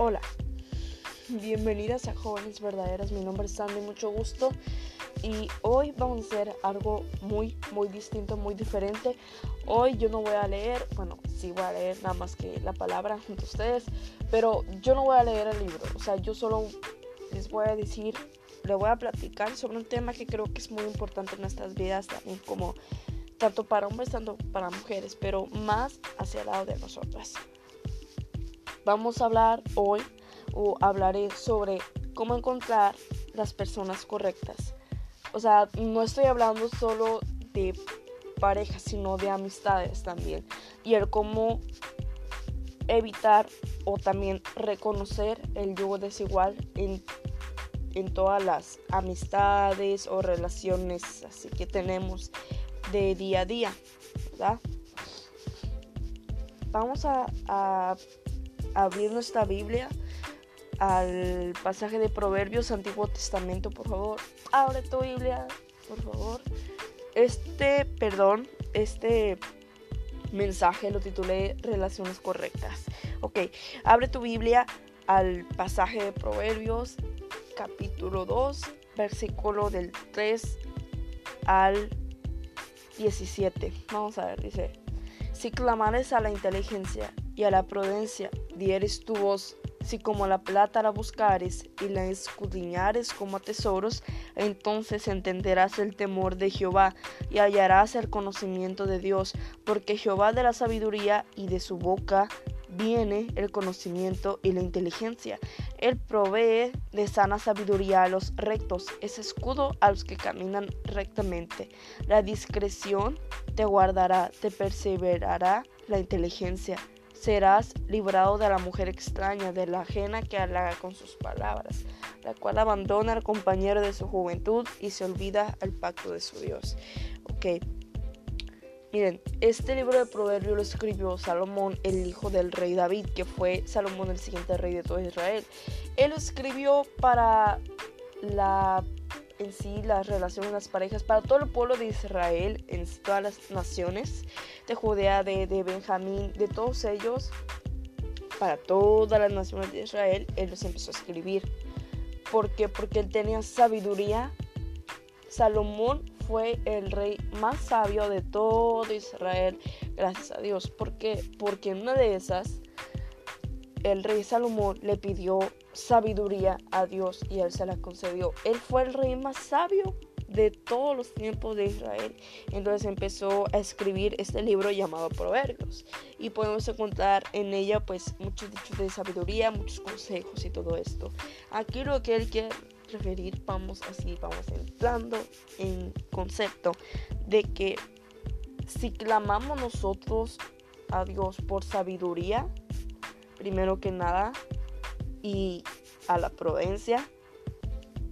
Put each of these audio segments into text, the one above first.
Hola, bienvenidas a Jóvenes Verdaderas. Mi nombre es Sandy, mucho gusto. Y hoy vamos a hacer algo muy, muy distinto, muy diferente. Hoy yo no voy a leer, bueno, sí voy a leer nada más que la palabra junto a ustedes, pero yo no voy a leer el libro. O sea, yo solo les voy a decir, le voy a platicar sobre un tema que creo que es muy importante en nuestras vidas, también como tanto para hombres, tanto para mujeres, pero más hacia el lado de nosotras vamos a hablar hoy o hablaré sobre cómo encontrar las personas correctas. O sea, no estoy hablando solo de parejas, sino de amistades también. Y el cómo evitar o también reconocer el yugo desigual en, en todas las amistades o relaciones así que tenemos de día a día. Vamos a abrir nuestra Biblia al pasaje de Proverbios, Antiguo Testamento, por favor. Abre tu Biblia, por favor. Este, perdón, este mensaje lo titulé Relaciones Correctas. Ok, abre tu Biblia al pasaje de Proverbios, capítulo 2, versículo del 3 al 17. Vamos a ver, dice, si clamares a la inteligencia y a la prudencia dieres tu voz, si como la plata la buscares y la escudriñares como tesoros, entonces entenderás el temor de Jehová y hallarás el conocimiento de Dios, porque Jehová de la sabiduría y de su boca viene el conocimiento y la inteligencia. Él provee de sana sabiduría a los rectos, es escudo a los que caminan rectamente. La discreción te guardará, te perseverará la inteligencia serás librado de la mujer extraña, de la ajena que halaga con sus palabras, la cual abandona al compañero de su juventud y se olvida el pacto de su Dios. Ok. Miren, este libro de Proverbios lo escribió Salomón, el hijo del rey David, que fue Salomón el siguiente rey de todo Israel. Él lo escribió para la en sí las relaciones, las parejas, para todo el pueblo de Israel, en todas las naciones de Judea, de, de Benjamín, de todos ellos, para todas las naciones de Israel, él los empezó a escribir. ¿Por qué? Porque él tenía sabiduría. Salomón fue el rey más sabio de todo Israel, gracias a Dios. ¿Por qué? Porque en una de esas, el rey Salomón le pidió sabiduría a Dios y él se la concedió. Él fue el rey más sabio de todos los tiempos de Israel. Entonces empezó a escribir este libro llamado Proverbios. Y podemos encontrar en ella pues muchos dichos de sabiduría, muchos consejos y todo esto. Aquí lo que él quiere referir, vamos así, vamos entrando en concepto de que si clamamos nosotros a Dios por sabiduría, primero que nada, y a la prudencia,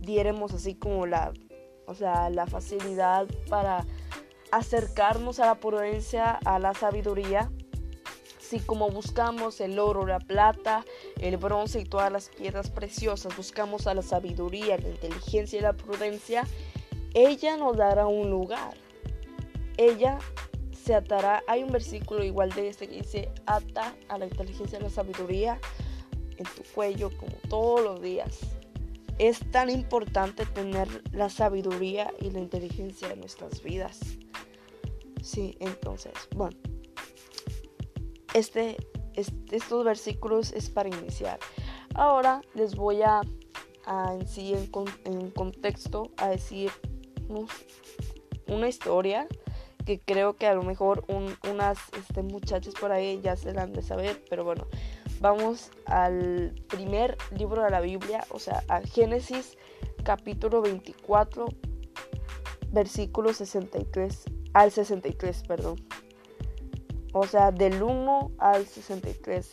diéremos así como la, o sea, la facilidad para acercarnos a la prudencia, a la sabiduría, si como buscamos el oro, la plata, el bronce y todas las piedras preciosas, buscamos a la sabiduría, la inteligencia y la prudencia, ella nos dará un lugar. Ella se atará. Hay un versículo igual de este que dice, ata a la inteligencia y la sabiduría en tu cuello como todos los días. Es tan importante tener la sabiduría y la inteligencia en nuestras vidas. Sí, entonces, bueno, este, estos versículos es para iniciar. Ahora les voy a, en sí, en, contexto, a decir una historia que creo que a lo mejor unas este, muchachas por ahí ya se la han de saber, pero bueno, vamos al primer libro de la Biblia, o sea, a Génesis capítulo 24, versículo 63, al 63, perdón. O sea, del 1 al 63.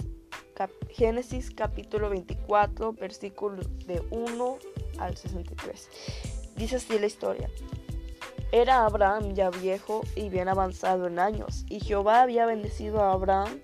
Génesis capítulo 24, versículo de 1 al 63. Dice así la historia. Era Abraham ya viejo y bien avanzado en años, y Jehová había bendecido a Abraham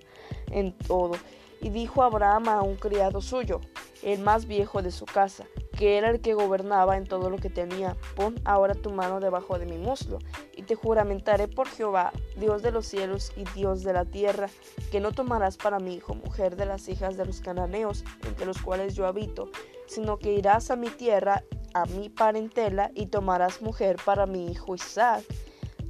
en todo y dijo Abraham a un criado suyo, el más viejo de su casa, que era el que gobernaba en todo lo que tenía, pon ahora tu mano debajo de mi muslo. Y te juramentaré por Jehová, Dios de los cielos y Dios de la tierra, que no tomarás para mi hijo mujer de las hijas de los cananeos, entre los cuales yo habito, sino que irás a mi tierra, a mi parentela, y tomarás mujer para mi hijo Isaac.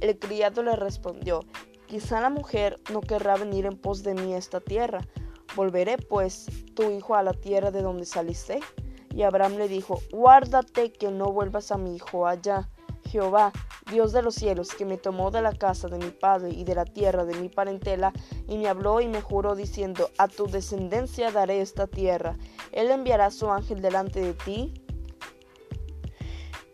El criado le respondió, quizá la mujer no querrá venir en pos de mí a esta tierra. Volveré pues tu hijo a la tierra de donde saliste. Y Abraham le dijo, guárdate que no vuelvas a mi hijo allá. Jehová, Dios de los cielos, que me tomó de la casa de mi padre y de la tierra de mi parentela, y me habló y me juró diciendo, a tu descendencia daré esta tierra. Él enviará su ángel delante de ti,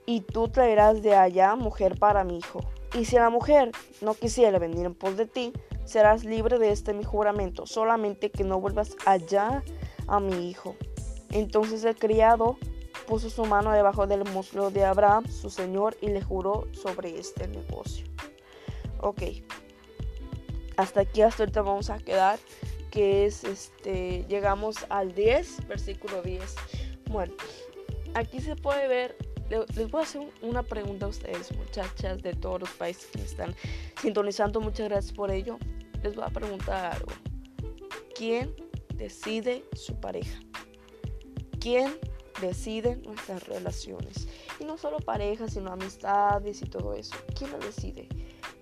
y tú traerás de allá mujer para mi hijo. Y si la mujer no quisiera venir en pos de ti, serás libre de este mi juramento, solamente que no vuelvas allá a mi hijo. Entonces el criado puso su mano debajo del muslo de Abraham, su señor, y le juró sobre este negocio. Ok. Hasta aquí, hasta ahorita vamos a quedar, que es este, llegamos al 10, versículo 10. Bueno, aquí se puede ver, les voy a hacer una pregunta a ustedes, muchachas de todos los países que están sintonizando, muchas gracias por ello. Les voy a preguntar algo. ¿Quién decide su pareja? ¿Quién decide nuestras relaciones. Y no solo parejas, sino amistades y todo eso. ¿Quién lo decide?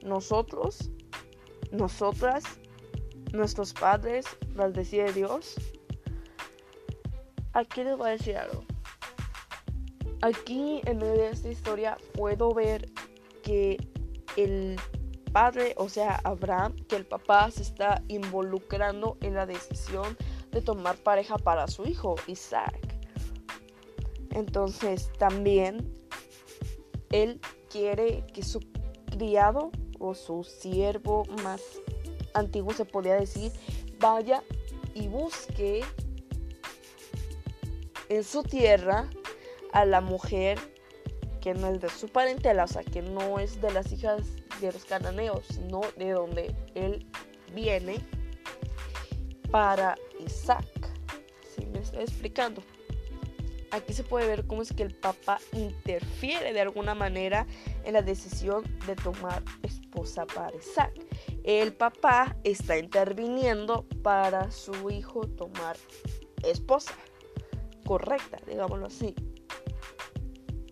Nosotros, nosotras, nuestros padres, las decide Dios. Aquí les voy a decir algo. Aquí en medio de esta historia puedo ver que el padre, o sea, Abraham, que el papá se está involucrando en la decisión de tomar pareja para su hijo, Isaac. Entonces también él quiere que su criado o su siervo más antiguo se podría decir vaya y busque en su tierra a la mujer que no es de su parentela, o sea, que no es de las hijas de los cananeos, sino de donde él viene para Isaac. Si me estoy explicando? Aquí se puede ver cómo es que el papá interfiere de alguna manera en la decisión de tomar esposa para Isaac. El papá está interviniendo para su hijo tomar esposa correcta, digámoslo así.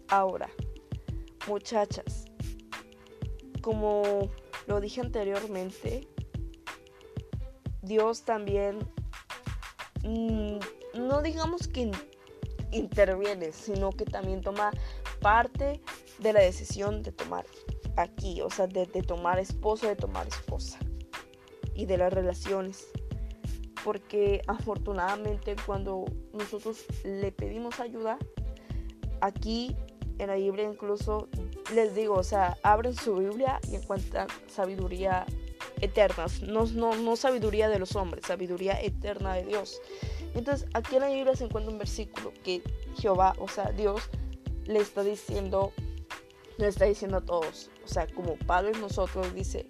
Ahora, muchachas, como lo dije anteriormente, Dios también, mm, no digamos que interviene, sino que también toma parte de la decisión de tomar aquí, o sea, de, tomar esposo, de tomar esposa y de las relaciones. Porque afortunadamente cuando nosotros le pedimos ayuda, aquí en la Biblia incluso les digo, o sea, abren su Biblia y encuentran sabiduría eterna, no, no, no sabiduría de los hombres, sabiduría eterna de Dios. Entonces, aquí en la Biblia se encuentra un versículo que Jehová, o sea, Dios, le está diciendo, le está diciendo a todos, o sea, como padres nosotros, dice,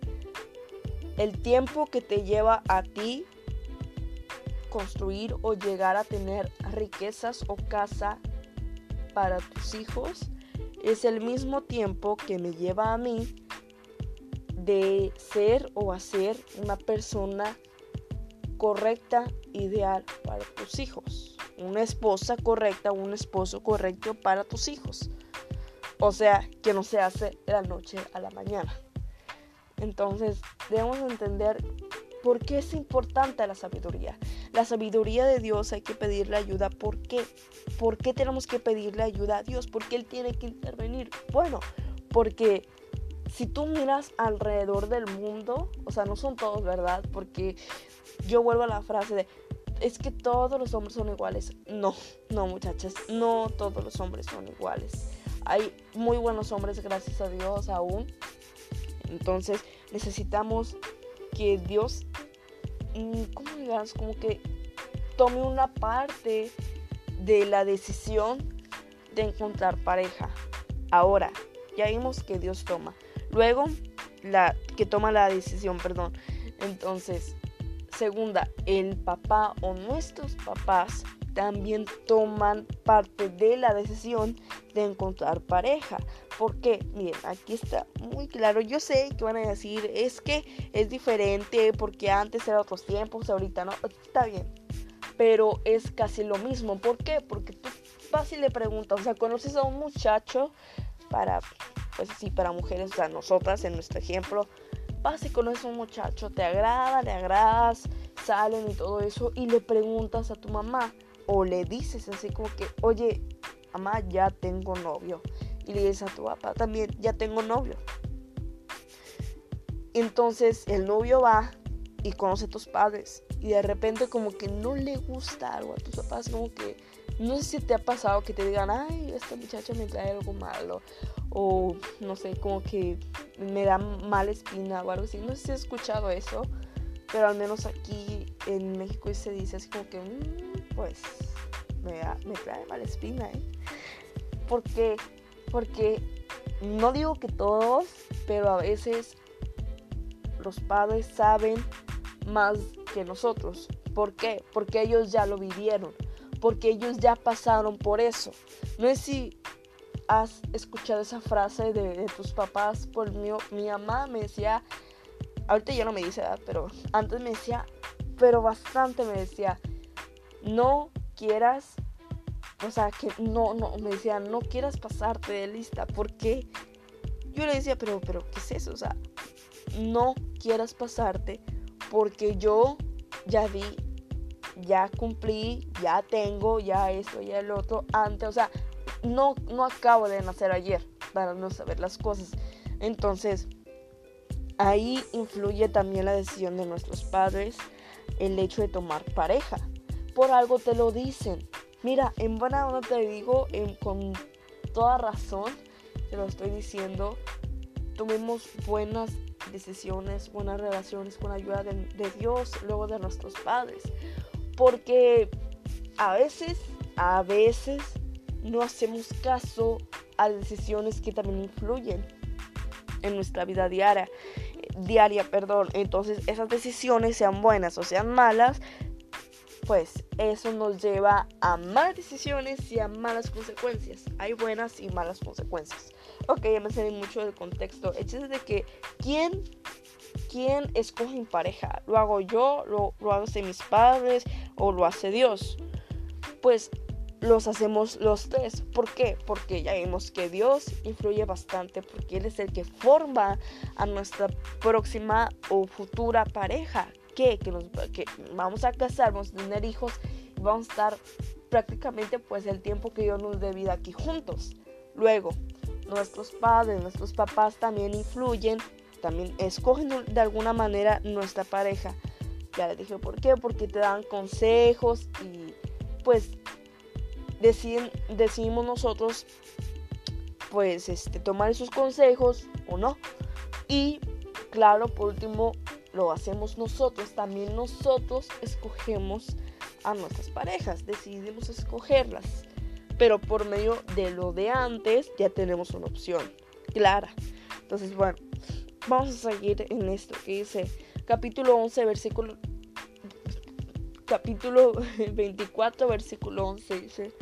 el tiempo que te lleva a ti construir o llegar a tener riquezas o casa para tus hijos es el mismo tiempo que me lleva a mí de ser o hacer una persona correcta, ideal para tus hijos. Una esposa correcta, un esposo correcto para tus hijos. O sea, que no se hace de la noche a la mañana. Entonces, debemos entender por qué es importante la sabiduría. La sabiduría de Dios hay que pedirle ayuda. ¿Por qué? ¿Por qué tenemos que pedirle ayuda a Dios? ¿Por qué Él tiene que intervenir? Bueno, porque si tú miras alrededor del mundo, o sea, no son todos, ¿verdad? Porque yo vuelvo a la frase de, es que todos los hombres son iguales. No, no muchachas, no todos los hombres son iguales. Hay muy buenos hombres, gracias a Dios, aún. Entonces necesitamos que Dios, mm, ¿cómo digas? Como que tome una parte de la decisión de encontrar pareja. Ahora, ya vimos que Dios toma. Luego, la que toma la decisión, perdón. Entonces, segunda, el papá o nuestros papás también toman parte de la decisión de encontrar pareja. Porque, miren, aquí está muy claro. Yo sé que van a decir, es que es diferente porque antes era otros tiempos, ahorita no. Está bien. Pero es casi lo mismo. ¿Por qué? Porque tú y le preguntas, o sea, conoces a un muchacho para, pues sí, para mujeres, o sea, nosotras en nuestro ejemplo, vas y conoces a un muchacho, te agrada, le agradas, salen y todo eso, y le preguntas a tu mamá, o le dices así como que, oye, mamá, ya tengo novio. Y le dices a tu papá también, ya tengo novio. Entonces el novio va y conoce a tus padres y de repente como que no le gusta algo a tus papás, como que no sé si te ha pasado que te digan, ay, esta muchacha me trae algo malo o no sé, como que me da mala espina o algo así. No sé si has escuchado eso, pero al menos aquí en México se dice así como que, mm, pues, me, me trae mala espina, ¿eh? ¿Por qué? Porque no digo que todos, pero a veces los padres saben más que nosotros. ¿Por qué? Porque ellos ya lo vivieron, porque ellos ya pasaron por eso. No es si has escuchado esa frase de, tus papás, por mi, mi mamá me decía, ahorita ya no me dice, pero antes me decía, pero bastante me decía, no quieras, o sea, que no, no, me decía, no quieras pasarte de lista, porque yo le decía, pero, pero, ¿qué es eso? O sea, no quieras pasarte porque yo ya vi, ya cumplí, ya tengo, ya esto, ya el otro, antes, o sea, no, no acabo de nacer ayer para no saber las cosas. Entonces, ahí influye también la decisión de nuestros padres, el hecho de tomar pareja. Por algo te lo dicen. Mira, en buena onda te digo, con toda razón, te lo estoy diciendo, tomemos buenas decisiones, buenas relaciones con ayuda de, de Dios, luego de nuestros padres. Porque a veces, a veces no hacemos caso a decisiones que también influyen en nuestra vida diaria, diaria, perdón. Entonces, esas decisiones sean buenas o sean malas, pues eso nos lleva a malas decisiones y a malas consecuencias. Hay buenas y malas consecuencias. Ok, ya me salí mucho del contexto. El de que quién, quién escoge en pareja. ¿Lo hago yo? ¿Lo, lo hace mis padres? ¿O lo hace Dios? Pues los hacemos los tres. ¿Por qué? Porque ya vimos que Dios influye bastante porque Él es el que forma a nuestra próxima o futura pareja. Que, nos, que vamos a casar, vamos a tener hijos y vamos a estar prácticamente pues el tiempo que Dios nos dé vida aquí juntos. Luego, nuestros padres, nuestros papás también influyen, también escogen de alguna manera nuestra pareja. Ya les dije por qué, porque te dan consejos y pues deciden, decidimos nosotros pues este, tomar esos consejos o no. Y claro, por último, lo hacemos nosotros. También nosotros escogemos a nuestras parejas, decidimos escogerlas. Pero por medio de lo de antes ya tenemos una opción clara. Entonces, bueno, vamos a seguir en esto que dice capítulo 11, versículo capítulo 24, versículo 11 dice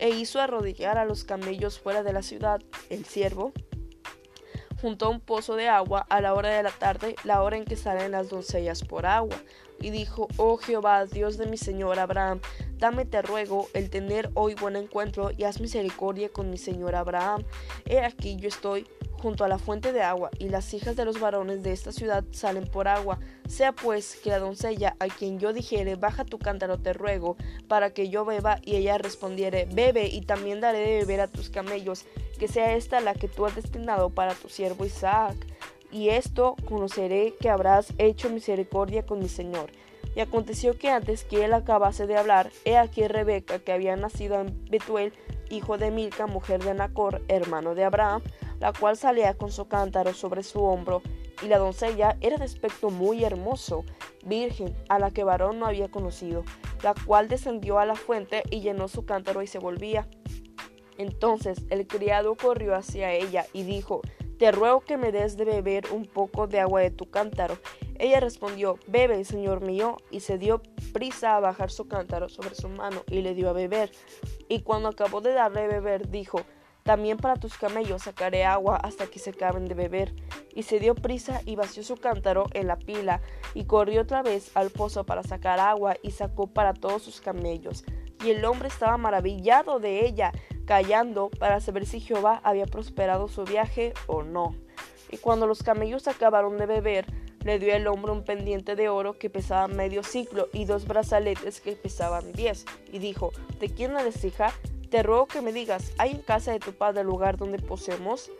e hizo arrodillar a los camellos fuera de la ciudad. El siervo junto a un pozo de agua a la hora de la tarde, la hora en que salen las doncellas por agua. Y dijo, oh Jehová, Dios de mi señor Abraham, dame te ruego el tener hoy buen encuentro y haz misericordia con mi señor Abraham. He aquí yo estoy junto a la fuente de agua, y las hijas de los varones de esta ciudad salen por agua. Sea pues que la doncella a quien yo dijere, baja tu cántaro, te ruego, para que yo beba, y ella respondiere, bebe, y también daré de beber a tus camellos, que sea esta la que tú has destinado para tu siervo Isaac. Y esto conoceré que habrás hecho misericordia con mi señor. Y aconteció que antes que él acabase de hablar, he aquí Rebeca, que había nacido en Betuel, hijo de Milca, mujer de Nacor, hermano de Abraham, la cual salía con su cántaro sobre su hombro, y la doncella era de aspecto muy hermoso, virgen, a la que varón no había conocido, la cual descendió a la fuente y llenó su cántaro y se volvía. Entonces el criado corrió hacia ella y dijo, Te ruego que me des de beber un poco de agua de tu cántaro. Ella respondió, Bebe, señor mío, y se dio prisa a bajar su cántaro sobre su mano y le dio a beber. Y cuando acabó de darle beber, dijo, También para tus camellos sacaré agua hasta que se acaben de beber. Y se dio prisa y vació su cántaro en la pila, y corrió otra vez al pozo para sacar agua, y sacó para todos sus camellos. Y el hombre estaba maravillado de ella, callando para saber si Jehová había prosperado su viaje o no. Y cuando los camellos acabaron de beber, le dio el hombre un pendiente de oro que pesaba medio ciclo y dos brazaletes que pesaban diez. Y dijo, ¿de quién eres hija? Te ruego que me digas, ¿hay en casa de tu padre lugar donde posemos?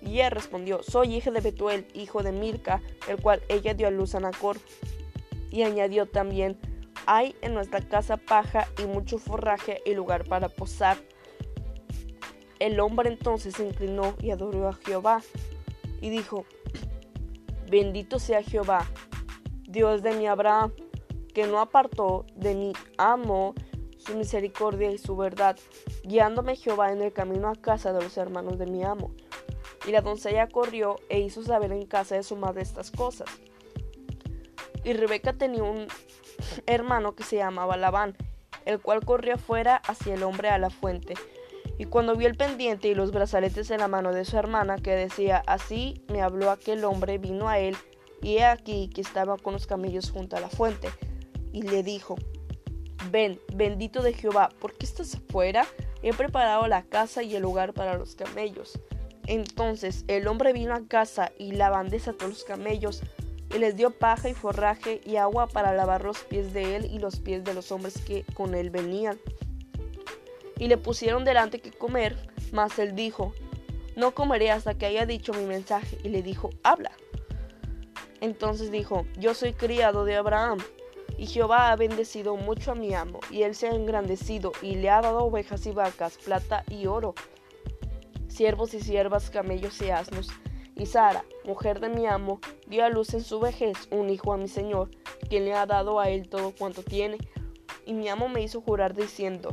Y ella respondió, soy hija de Betuel, hijo de Milca, el cual ella dio a luz a Nacor. Y añadió también, hay en nuestra casa paja y mucho forraje y lugar para posar. El hombre entonces se inclinó y adoró a Jehová y dijo, Bendito sea Jehová, Dios de mi Abraham, que no apartó de mi amo su misericordia y su verdad, guiándome Jehová en el camino a casa de los hermanos de mi amo. Y la doncella corrió e hizo saber en casa de su madre estas cosas. Y Rebeca tenía un hermano que se llamaba Labán, el cual corrió afuera hacia el hombre a la fuente. Y cuando vio el pendiente y los brazaletes en la mano de su hermana, que decía, así me habló aquel hombre, vino a él, y he aquí que estaba con los camellos junto a la fuente. Y le dijo, ven, bendito de Jehová, ¿por qué estás afuera? He preparado la casa y el lugar para los camellos. Entonces el hombre vino a casa y Labán desató los camellos y les dio paja y forraje y agua para lavar los pies de él y los pies de los hombres que con él venían y le pusieron delante que comer, mas él dijo, no comeré hasta que haya dicho mi mensaje, y le dijo, habla. Entonces dijo, yo soy criado de Abraham, y Jehová ha bendecido mucho a mi amo, y él se ha engrandecido, y le ha dado ovejas y vacas, plata y oro, siervos y siervas, camellos y asnos. Y Sara, mujer de mi amo, dio a luz en su vejez un hijo a mi señor, quien le ha dado a él todo cuanto tiene. Y mi amo me hizo jurar diciendo,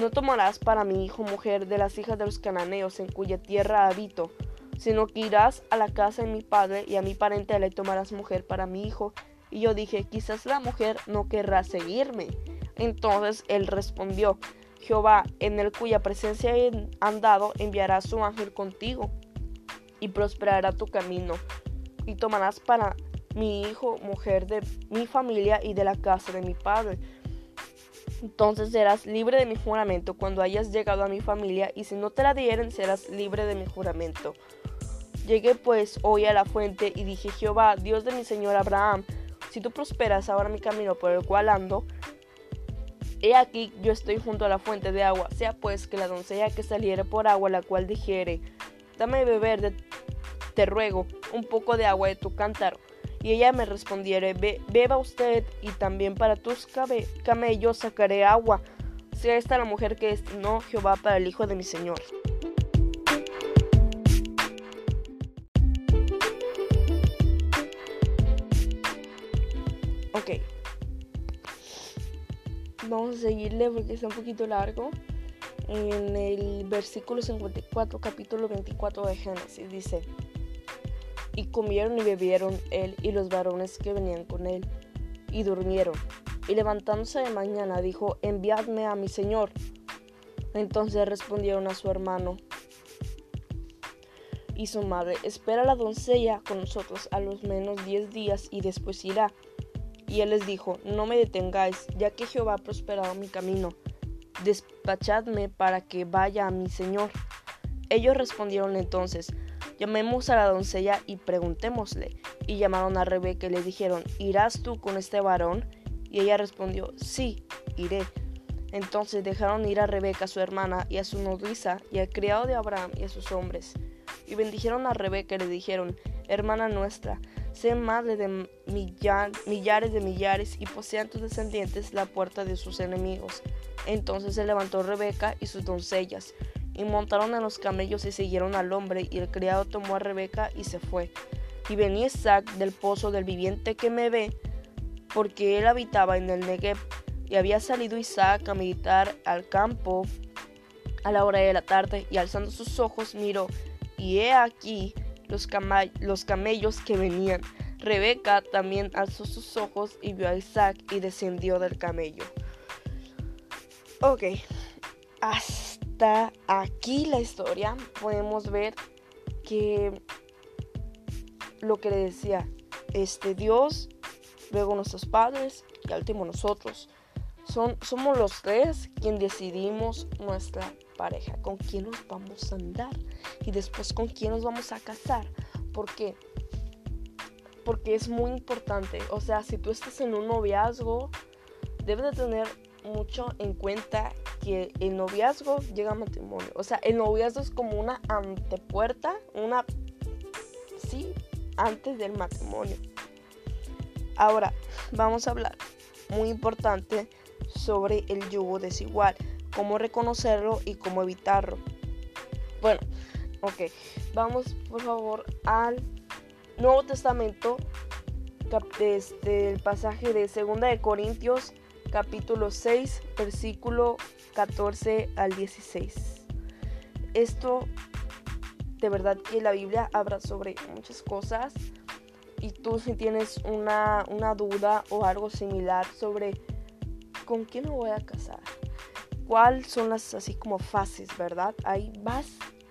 no tomarás para mi hijo mujer de las hijas de los cananeos en cuya tierra habito, sino que irás a la casa de mi padre y a mi parente le tomarás mujer para mi hijo. Y yo dije, quizás la mujer no querrá seguirme. Entonces él respondió, Jehová, en el cuya presencia he andado, enviará su ángel contigo y prosperará tu camino. Y tomarás para mi hijo mujer de mi familia y de la casa de mi padre entonces serás libre de mi juramento cuando hayas llegado a mi familia, y si no te la dieren, serás libre de mi juramento. Llegué pues hoy a la fuente y dije, Jehová, Dios de mi Señor Abraham, si tú prosperas ahora mi camino por el cual ando, he aquí yo estoy junto a la fuente de agua, sea pues que la doncella que saliere por agua, la cual dijere, dame beber, de, te ruego, un poco de agua de tu cántaro y ella me respondiere, beba usted y también para tus camellos sacaré agua. Sea esta la mujer que destinó Jehová para el hijo de mi Señor. Vamos a seguirle porque está un poquito largo. En el versículo 54, capítulo 24 de Génesis dice, y comieron y bebieron él y los varones que venían con él, y durmieron. Y levantándose de mañana dijo, enviadme a mi señor. Entonces respondieron a su hermano y su madre, espera la doncella con nosotros a los menos diez días y después irá. Y él les dijo, no me detengáis, ya que Jehová ha prosperado mi camino. Despachadme para que vaya a mi señor. Ellos respondieron entonces, Llamemos a la doncella y preguntémosle. Y llamaron a Rebeca y le dijeron, ¿irás tú con este varón? Y ella respondió, sí, iré. Entonces dejaron ir a Rebeca, su hermana, y a su nodriza, y al criado de Abraham y a sus hombres. Y bendijeron a Rebeca y le dijeron, hermana nuestra, sé madre de millares de millares, y posean tus descendientes la puerta de sus enemigos. Entonces se levantó Rebeca y sus doncellas, y montaron en los camellos y siguieron al hombre, y el criado tomó a Rebeca y se fue. Y venía Isaac del pozo del viviente que me ve, porque él habitaba en el Negev, y había salido Isaac a meditar al campo a la hora de la tarde, y alzando sus ojos miró, y he aquí los, los camellos que venían, Rebeca también alzó sus ojos y vio a Isaac y descendió del camello. Ok, hasta aquí la historia podemos ver que lo que le decía este Dios, luego nuestros padres y al último nosotros. Son, somos los tres quien decidimos nuestra pareja, con quién nos vamos a andar y después con quién nos vamos a casar. ¿Por qué? Porque es muy importante. O sea, si tú estás en un noviazgo, debes de tener mucho en cuenta que el noviazgo llega a matrimonio. O sea, el noviazgo es como una antepuerta, una... Sí, antes del matrimonio. Ahora, vamos a hablar, muy importante, sobre el yugo desigual, cómo reconocerlo y cómo evitarlo. Bueno, ok, vamos por favor al Nuevo Testamento, desde el pasaje de 2 de Corintios, capítulo 6, versículo 14 al 16. Esto de verdad que la Biblia habla sobre muchas cosas y tú si tienes una, duda o algo similar sobre con quién me voy a casar, cuáles son las así como fases, ¿verdad? Ahí vas,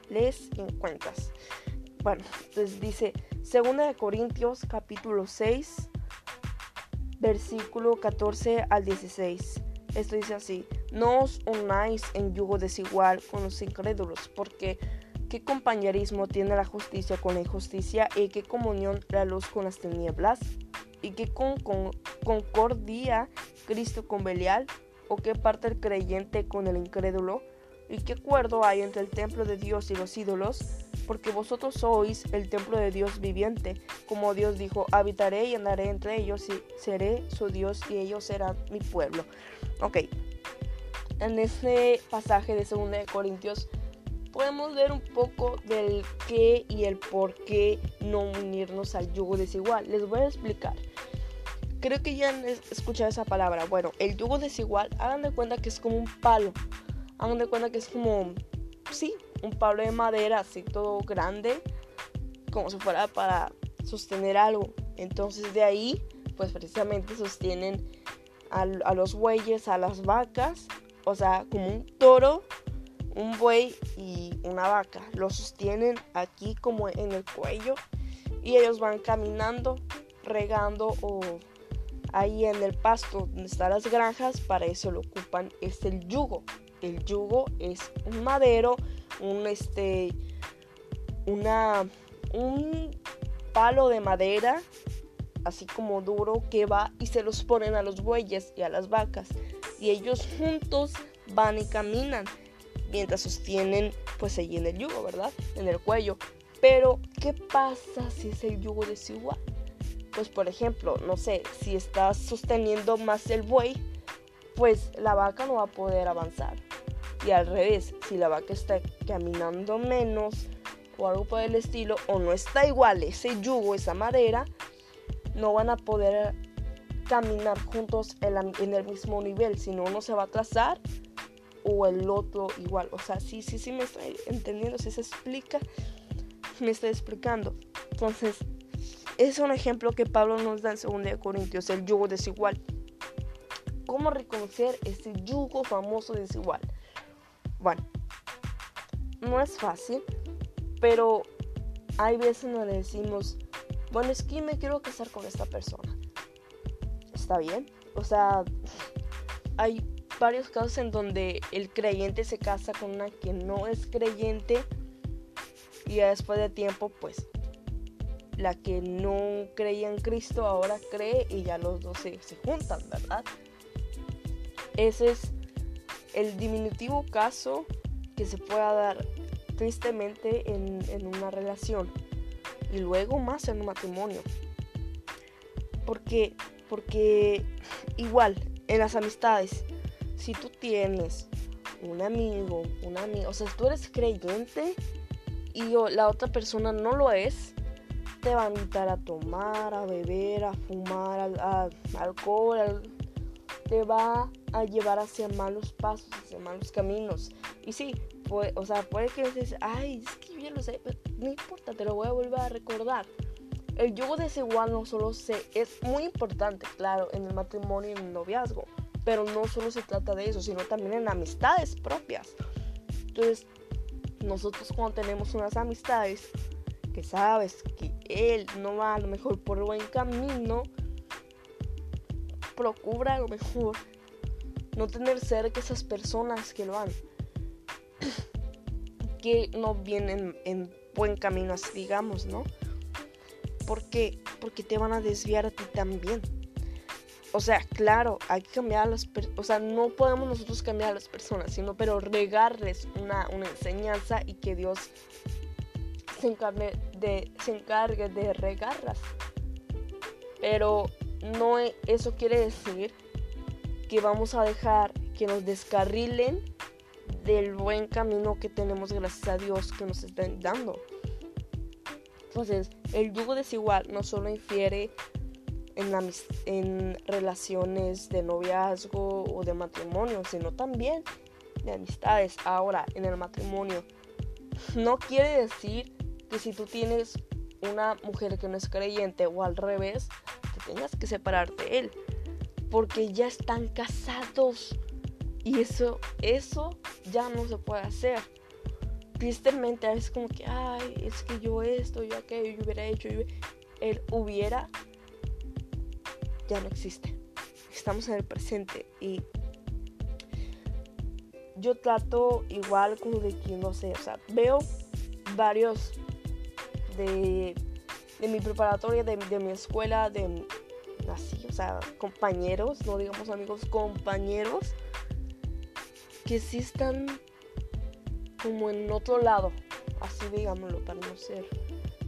les encuentras. Bueno, entonces dice 2 de Corintios capítulo 6, versículo 14 al 16. Esto dice así, no os unáis en yugo desigual con los incrédulos, porque ¿Qué compañerismo tiene la justicia con la injusticia? ¿Y qué comunión la luz con las tinieblas? ¿Y qué con, concordia Cristo con Belial? ¿O qué parte el creyente con el incrédulo? ¿Y qué acuerdo hay entre el templo de Dios y los ídolos? Porque vosotros sois el templo de Dios viviente. Como Dios dijo, habitaré y andaré entre ellos y seré su Dios y ellos serán mi pueblo. Ok, en este pasaje de 2 Corintios podemos ver un poco del qué y el por qué no unirnos al yugo desigual. Les voy a explicar. Creo que ya han escuchado esa palabra. Bueno, el yugo desigual, hagan de cuenta que es como un palo. Hagan de cuenta que es como, sí, un palo de madera así todo grande, como si fuera para sostener algo. Entonces de ahí, pues precisamente sostienen a, a los bueyes, a las vacas, o sea, como un toro un buey y una vaca. Lo sostienen aquí como en el cuello y ellos van caminando, regando o ahí en el pasto donde están las granjas. Para eso lo ocupan es el yugo. El yugo es un madero, un este, una, un palo de madera así como duro que va y se los ponen a los bueyes y a las vacas y ellos juntos van y caminan mientras sostienen pues allí en el yugo, ¿verdad? En el cuello. Pero, ¿qué pasa si es el yugo desigual? Pues por ejemplo, no sé, si estás sosteniendo más el buey, pues la vaca no va a poder avanzar. Y al revés, si la vaca está caminando menos o algo por el estilo, o no está igual ese yugo, esa madera, no van a poder caminar juntos en, el mismo nivel, sino uno se va a atrasar o el otro igual. O sea, sí, sí, sí me estoy entendiendo, si se explica, me está explicando. Entonces, es un ejemplo que Pablo nos da en 2 Corintios, el yugo desigual. ¿Cómo reconocer ese yugo famoso desigual? Bueno, no es fácil, pero hay veces donde decimos, bueno, es que me quiero casar con esta persona. ¿Está bien? O sea, hay varios casos en donde el creyente se casa con una que no es creyente y después de tiempo pues la que no creía en Cristo ahora cree y ya los dos se, juntan, ¿verdad? Ese es el diminutivo caso que se pueda dar tristemente en, en una relación y luego más en un matrimonio. Porque, porque igual en las amistades, si tú tienes un amigo, una amiga, o sea, tú eres creyente y la otra persona no lo es, te va a invitar a tomar, a beber, a fumar, a, alcohol, te va a llevar hacia malos pasos, hacia malos caminos. Y sí, puede, o sea, puede que dices, ay, es que yo ya lo sé, no importa, te lo voy a volver a recordar. el yugo desigual no solo se es muy importante, claro, en el matrimonio y en el noviazgo, pero no solo se trata de eso, sino también en amistades propias. Entonces, nosotros cuando tenemos unas amistades que sabes que él no va a lo mejor por buen camino, procura a lo mejor no tener cerca esas personas que lo han que no vienen en buen camino así digamos, ¿no? ¿Por qué? Porque te van a desviar a ti también. O sea, claro, hay que cambiar a las personas. O sea, no podemos nosotros cambiar a las personas, sino pero regarles una, una enseñanza y que Dios se encargue de, se encargue de regarlas. Pero no e, eso quiere decir que vamos a dejar que nos descarrilen del buen camino que tenemos gracias a Dios que nos están dando. Entonces, el yugo desigual no solo infiere en, en relaciones de noviazgo o de matrimonio, sino también de amistades. Ahora, en el matrimonio, no quiere decir que si tú tienes una mujer que no es creyente o al revés, te tengas que separar de él, porque ya están casados y eso, eso ya no se puede hacer. Tristemente es como que, ay, es que yo esto, yo aquello, yo hubiera hecho, yo... él hubiera, ya no existe. Estamos en el presente y yo trato igual como de que, no sé, o sea, veo varios de, de mi preparatoria, de, de, mi escuela, de así, o sea, compañeros, no digamos amigos, compañeros, que sí están como en otro lado, así digámoslo, para no ser,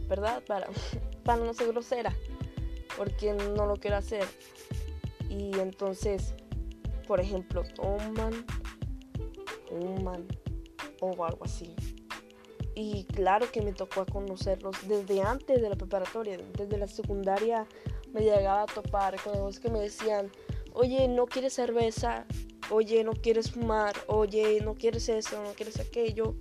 ¿verdad? Para, para no ser grosera, porque no lo quiero hacer. Y entonces, por ejemplo, toman, fuman o algo así. Y claro que me tocó conocerlos desde antes de la preparatoria, desde la secundaria me llegaba a topar con los que me decían, oye, no quieres cerveza, oye, no quieres fumar, oye, no quieres eso, no quieres aquello.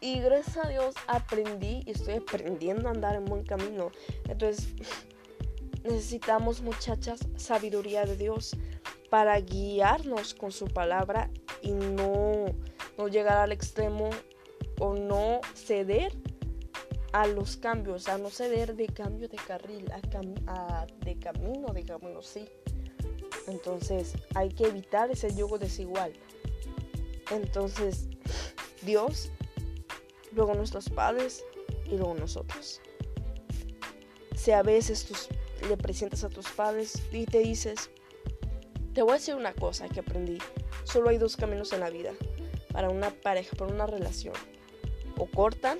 Y gracias a Dios aprendí y estoy aprendiendo a andar en buen camino. Entonces, necesitamos muchachas sabiduría de Dios para guiarnos con su palabra y no, no llegar al extremo o no ceder a los cambios, a no ceder de cambio de carril, a, de camino, digámoslo así. Entonces hay que evitar ese yugo desigual. Entonces Dios, luego nuestros padres y luego nosotros. Si a veces tú le presentas a tus padres y te dices, te voy a decir una cosa que aprendí, solo hay dos caminos en la vida para una pareja, para una relación. O cortan,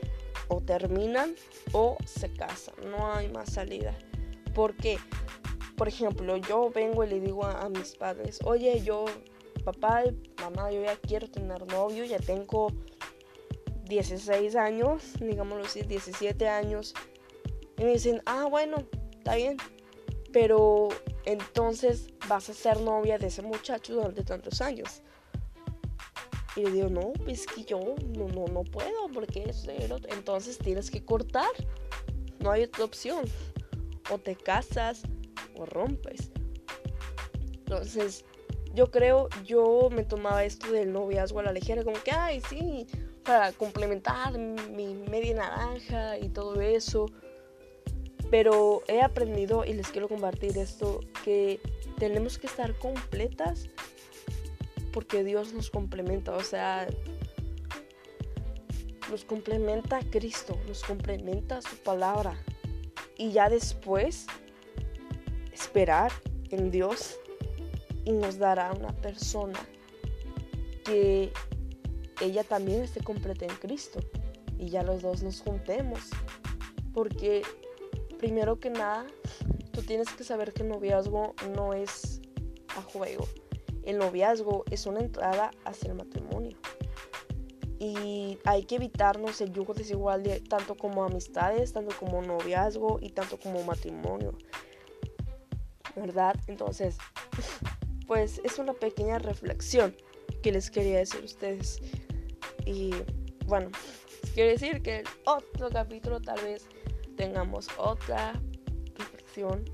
o terminan, o se casan. No hay más salida. Porque por ejemplo, yo vengo y le digo a, mis padres, oye, yo, papá y mamá, yo ya quiero tener novio, ya tengo 16 años, digámoslo así, 17 años. Y me dicen, ah, bueno, está bien. Pero entonces vas a ser novia de ese muchacho durante tantos años. Y le digo, no, pues que yo no, no, no puedo, porque es Entonces tienes que cortar. No hay otra opción. O te casas rompes. Entonces, yo creo, yo me tomaba esto del noviazgo a la ligera, como que, ay, sí, para complementar mi media naranja y todo eso. Pero he aprendido y les quiero compartir esto, que tenemos que estar completas porque Dios nos complementa, o sea, nos complementa Cristo, nos complementa su palabra. Y ya después esperar en Dios y nos dará una persona que ella también esté completa en Cristo y ya los dos nos juntemos. Porque primero que nada, tú tienes que saber que el noviazgo no es a juego. El noviazgo es una entrada hacia el matrimonio. Y hay que evitarnos el yugo desigual de tanto como amistades, tanto como noviazgo y tanto como matrimonio. ¿verdad? Entonces, pues es una pequeña reflexión que les quería decir a ustedes. Y bueno, quiero decir que el otro capítulo tal vez tengamos otra reflexión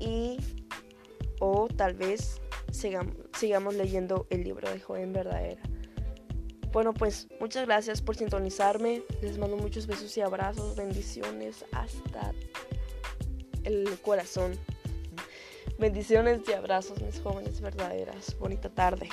y o tal vez sigamos, sigamos leyendo el libro de Joven Verdadera. Bueno, pues muchas gracias por sintonizarme. Les mando muchos besos y abrazos, bendiciones hasta el corazón. Bendiciones y abrazos, mis jóvenes verdaderas. Bonita tarde.